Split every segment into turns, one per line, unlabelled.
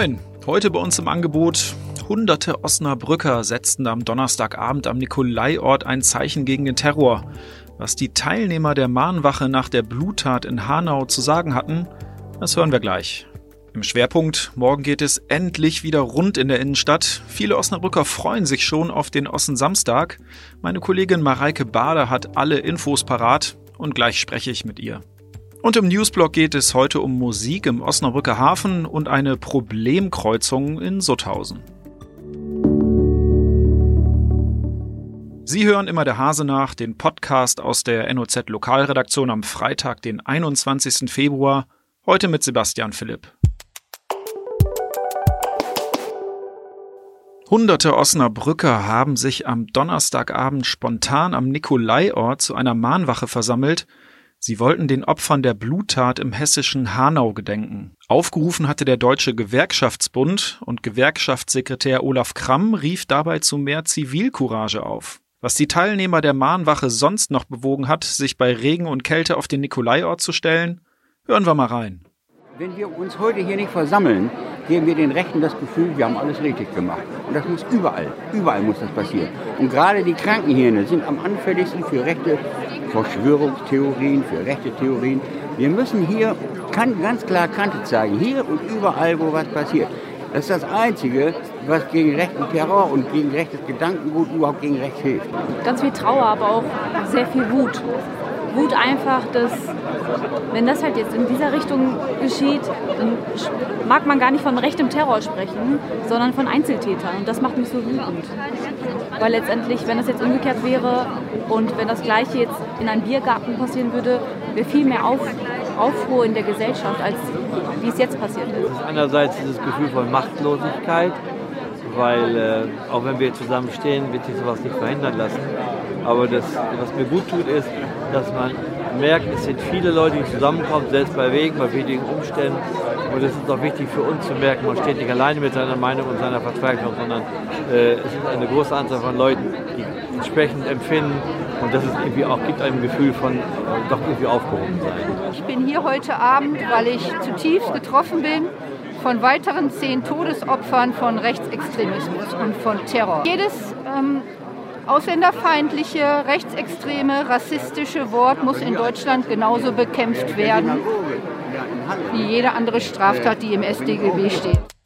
Moin, heute bei uns im Angebot. Hunderte Osnabrücker setzten am Donnerstagabend am Nikolaiort ein Zeichen gegen den Terror. Was die Teilnehmer der Mahnwache nach der Bluttat in Hanau zu sagen hatten, das hören wir gleich. Im Schwerpunkt, morgen geht es endlich wieder rund in der Innenstadt. Viele Osnabrücker freuen sich schon auf den Ossen Samstag. Meine Kollegin Mareike Bader hat alle Infos parat und gleich spreche ich mit ihr. Und im Newsblog geht es heute um Musik im Osnabrücker Hafen und eine Problemkreuzung in Sutthausen. Sie hören immer der Hase nach, den Podcast aus der NOZ Lokalredaktion am Freitag, den 21. Februar, heute mit Sebastian Philipp. Hunderte Osnabrücker haben sich am Donnerstagabend spontan am Nikolaiort zu einer Mahnwache versammelt, Sie wollten den Opfern der Bluttat im hessischen Hanau gedenken. Aufgerufen hatte der Deutsche Gewerkschaftsbund und Gewerkschaftssekretär Olaf Kramm rief dabei zu mehr Zivilcourage auf. Was die Teilnehmer der Mahnwache sonst noch bewogen hat, sich bei Regen und Kälte auf den Nikolaiort zu stellen, hören wir mal rein.
Wenn wir uns heute hier nicht versammeln, geben wir den Rechten das Gefühl, wir haben alles richtig gemacht. Und das muss überall, überall muss das passieren. Und gerade die Krankenhirne sind am anfälligsten für rechte Verschwörungstheorien, für rechte Theorien. Wir müssen hier ganz klar Kante zeigen, hier und überall, wo was passiert. Das ist das Einzige, was gegen rechten Terror und gegen rechtes Gedankengut überhaupt gegen rechts hilft.
Ganz viel Trauer, aber auch sehr viel Wut. Wut einfach, dass wenn das halt jetzt in dieser Richtung geschieht, dann mag man gar nicht von rechtem Terror sprechen, sondern von Einzeltätern. Und das macht mich so wütend. Weil letztendlich, wenn das jetzt umgekehrt wäre und wenn das Gleiche jetzt in einem Biergarten passieren würde, wäre viel mehr Auf, Aufruhr in der Gesellschaft, als wie es jetzt passiert ist.
Einerseits dieses Gefühl von Machtlosigkeit, weil äh, auch wenn wir zusammenstehen, wird sich sowas nicht verhindern lassen. Aber das, was mir gut tut, ist, dass man merkt, es sind viele Leute, die zusammenkommen, selbst bei Wegen, bei wenigen Umständen. Und es ist auch wichtig für uns zu merken, man steht nicht alleine mit seiner Meinung und seiner Verzweiflung, sondern äh, es ist eine große Anzahl von Leuten, die entsprechend empfinden. Und das ist irgendwie auch, gibt einem ein Gefühl von äh, doch irgendwie aufgehoben sein.
Ich bin hier heute Abend, weil ich zutiefst getroffen bin von weiteren zehn Todesopfern von Rechtsextremismus und von Terror. Jedes ähm, ausländerfeindliche, rechtsextreme, rassistische Wort muss in Deutschland genauso bekämpft werden wie jede andere Straftat, die im StGB steht.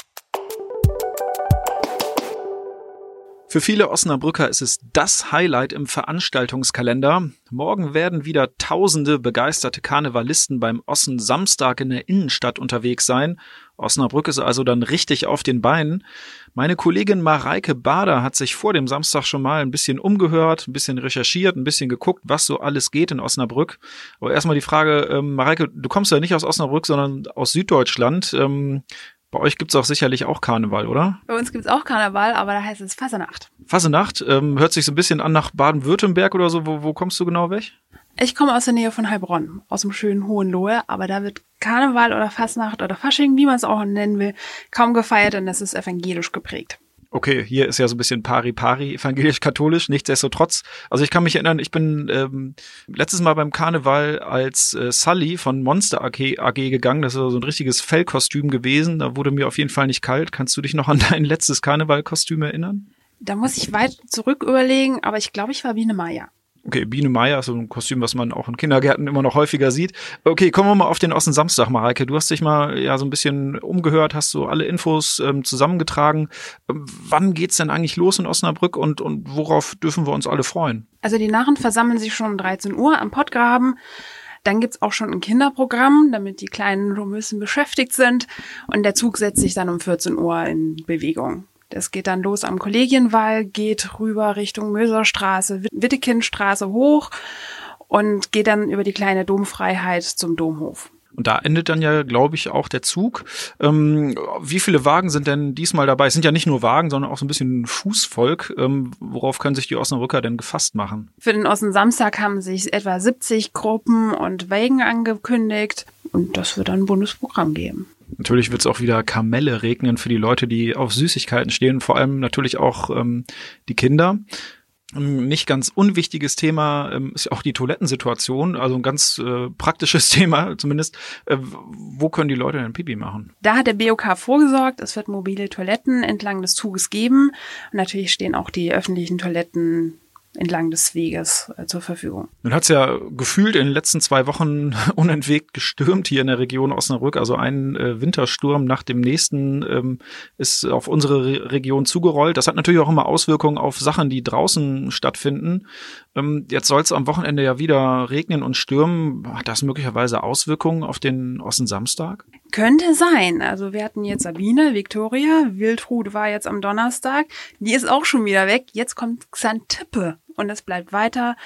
Für viele Osnabrücker ist es das Highlight im Veranstaltungskalender. Morgen werden wieder tausende begeisterte Karnevalisten beim Ossen Samstag in der Innenstadt unterwegs sein. Osnabrück ist also dann richtig auf den Beinen. Meine Kollegin Mareike Bader hat sich vor dem Samstag schon mal ein bisschen umgehört, ein bisschen recherchiert, ein bisschen geguckt, was so alles geht in Osnabrück. Aber erstmal die Frage, ähm, Mareike, du kommst ja nicht aus Osnabrück, sondern aus Süddeutschland. Ähm, bei euch gibt es auch sicherlich auch Karneval, oder?
Bei uns gibt es auch Karneval, aber da heißt es Fasenacht.
Fasenacht, ähm, hört sich so ein bisschen an nach Baden-Württemberg oder so. Wo, wo kommst du genau weg?
Ich komme aus der Nähe von Heilbronn, aus dem schönen Hohenlohe, aber da wird Karneval oder Fasnacht oder Fasching, wie man es auch nennen will, kaum gefeiert, denn es ist evangelisch geprägt
okay, hier ist ja so ein bisschen pari-pari, evangelisch-katholisch, nichtsdestotrotz. Also ich kann mich erinnern, ich bin ähm, letztes Mal beim Karneval als äh, Sully von Monster AG, AG gegangen. Das ist so ein richtiges Fellkostüm gewesen. Da wurde mir auf jeden Fall nicht kalt. Kannst du dich noch an dein letztes Karnevalkostüm erinnern?
Da muss ich weit zurück überlegen, aber ich glaube, ich war Biene Maya.
Okay, Biene Meier, so ein Kostüm, was man auch in Kindergärten immer noch häufiger sieht. Okay, kommen wir mal auf den Osten Samstag, Mareike. Du hast dich mal ja so ein bisschen umgehört, hast so alle Infos ähm, zusammengetragen. Ähm, wann geht's denn eigentlich los in Osnabrück und, und worauf dürfen wir uns alle freuen?
Also die Narren versammeln sich schon um 13 Uhr am Pottgraben. Dann gibt's auch schon ein Kinderprogramm, damit die Kleinen bisschen beschäftigt sind. Und der Zug setzt sich dann um 14 Uhr in Bewegung. Das geht dann los am Kollegienwall, geht rüber Richtung Möserstraße, Wittekindstraße hoch und geht dann über die kleine Domfreiheit zum Domhof.
Und da endet dann ja, glaube ich, auch der Zug. Ähm, wie viele Wagen sind denn diesmal dabei? Es sind ja nicht nur Wagen, sondern auch so ein bisschen Fußvolk. Ähm, worauf können sich die Osnabrücker denn gefasst machen?
Für den Osten Samstag haben sich etwa 70 Gruppen und Wagen angekündigt. Und das wird dann ein Bundesprogramm geben.
Natürlich wird es auch wieder Kamelle regnen für die Leute, die auf Süßigkeiten stehen, vor allem natürlich auch ähm, die Kinder. Ein nicht ganz unwichtiges Thema ähm, ist auch die Toilettensituation, also ein ganz äh, praktisches Thema zumindest. Äh, wo können die Leute denn Pipi machen?
Da hat der BOK vorgesorgt, es wird mobile Toiletten entlang des Zuges geben. Und natürlich stehen auch die öffentlichen Toiletten entlang des Weges äh, zur Verfügung.
Nun hat es ja gefühlt in den letzten zwei Wochen unentwegt gestürmt hier in der Region Osnabrück. Also ein äh, Wintersturm nach dem nächsten ähm, ist auf unsere Re Region zugerollt. Das hat natürlich auch immer Auswirkungen auf Sachen, die draußen stattfinden. Ähm, jetzt soll es am Wochenende ja wieder regnen und stürmen. Hat das möglicherweise Auswirkungen auf den Samstag?
Könnte sein. Also wir hatten jetzt Sabine, Victoria, Wildrud war jetzt am Donnerstag. Die ist auch schon wieder weg. Jetzt kommt Xantippe und es bleibt weiter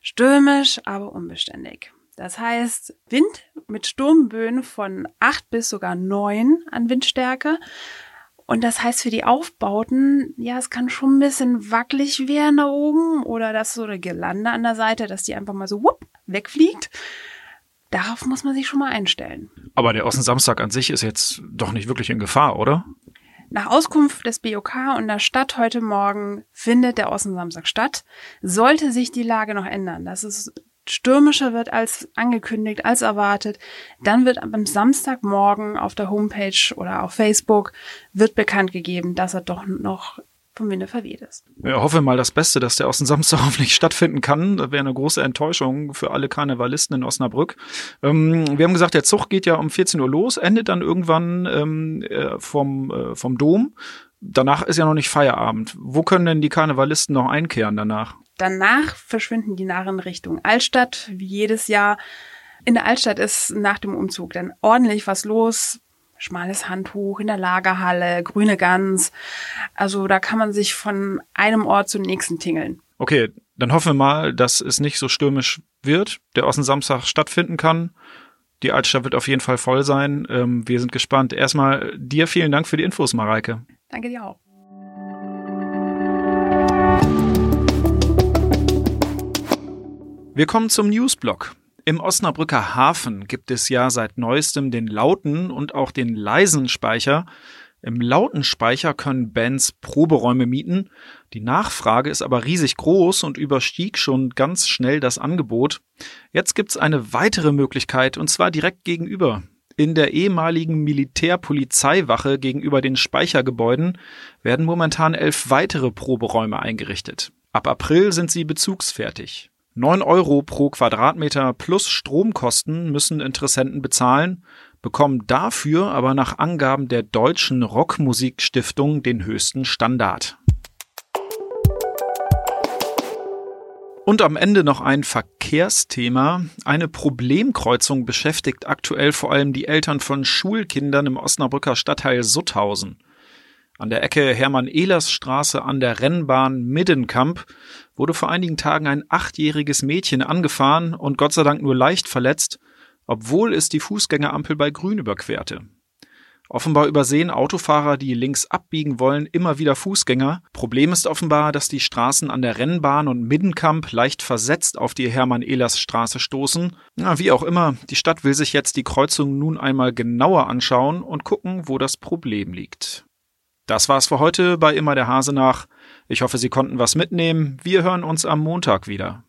stürmisch, aber unbeständig. Das heißt, Wind mit Sturmböen von acht bis sogar neun an Windstärke. Und das heißt für die Aufbauten, ja, es kann schon ein bisschen wackelig werden da oben oder dass so eine Gelande an der Seite, dass die einfach mal so wupp, wegfliegt. Darauf muss man sich schon mal einstellen.
Aber der Außensamstag an sich ist jetzt doch nicht wirklich in Gefahr, oder?
Nach Auskunft des BOK und der Stadt heute Morgen findet der Außensamstag statt. Sollte sich die Lage noch ändern, dass es stürmischer wird als angekündigt, als erwartet, dann wird am Samstagmorgen auf der Homepage oder auf Facebook wird bekannt gegeben, dass er doch noch vom Winde verweht ist.
Ja, hoffe mal das Beste, dass der Außensamstag hoffentlich stattfinden kann. Das wäre eine große Enttäuschung für alle Karnevalisten in Osnabrück. Ähm, wir haben gesagt, der Zug geht ja um 14 Uhr los, endet dann irgendwann ähm, äh, vom, äh, vom Dom. Danach ist ja noch nicht Feierabend. Wo können denn die Karnevalisten noch einkehren danach?
Danach verschwinden die Narren Richtung Altstadt, wie jedes Jahr. In der Altstadt ist nach dem Umzug dann ordentlich was los schmales Handtuch in der Lagerhalle, grüne Gans. Also da kann man sich von einem Ort zum nächsten tingeln.
Okay, dann hoffen wir mal, dass es nicht so stürmisch wird, der Außensamstag stattfinden kann. Die Altstadt wird auf jeden Fall voll sein. Ähm, wir sind gespannt. Erstmal dir vielen Dank für die Infos, Mareike.
Danke dir auch.
Wir kommen zum Newsblock. Im Osnabrücker Hafen gibt es ja seit neuestem den lauten und auch den leisen Speicher. Im lauten Speicher können Bands Proberäume mieten. Die Nachfrage ist aber riesig groß und überstieg schon ganz schnell das Angebot. Jetzt gibt's eine weitere Möglichkeit und zwar direkt gegenüber. In der ehemaligen Militärpolizeiwache gegenüber den Speichergebäuden werden momentan elf weitere Proberäume eingerichtet. Ab April sind sie bezugsfertig. 9 Euro pro Quadratmeter plus Stromkosten müssen Interessenten bezahlen, bekommen dafür aber nach Angaben der Deutschen Rockmusikstiftung den höchsten Standard. Und am Ende noch ein Verkehrsthema. Eine Problemkreuzung beschäftigt aktuell vor allem die Eltern von Schulkindern im Osnabrücker Stadtteil Sutthausen. An der Ecke Hermann-Ehlers-Straße an der Rennbahn Middenkamp wurde vor einigen Tagen ein achtjähriges Mädchen angefahren und Gott sei Dank nur leicht verletzt, obwohl es die Fußgängerampel bei Grün überquerte. Offenbar übersehen Autofahrer, die links abbiegen wollen, immer wieder Fußgänger. Problem ist offenbar, dass die Straßen an der Rennbahn und Middenkamp leicht versetzt auf die Hermann-Ehlers-Straße stoßen. Ja, wie auch immer, die Stadt will sich jetzt die Kreuzung nun einmal genauer anschauen und gucken, wo das Problem liegt. Das war's für heute bei Immer der Hase nach. Ich hoffe, Sie konnten was mitnehmen. Wir hören uns am Montag wieder.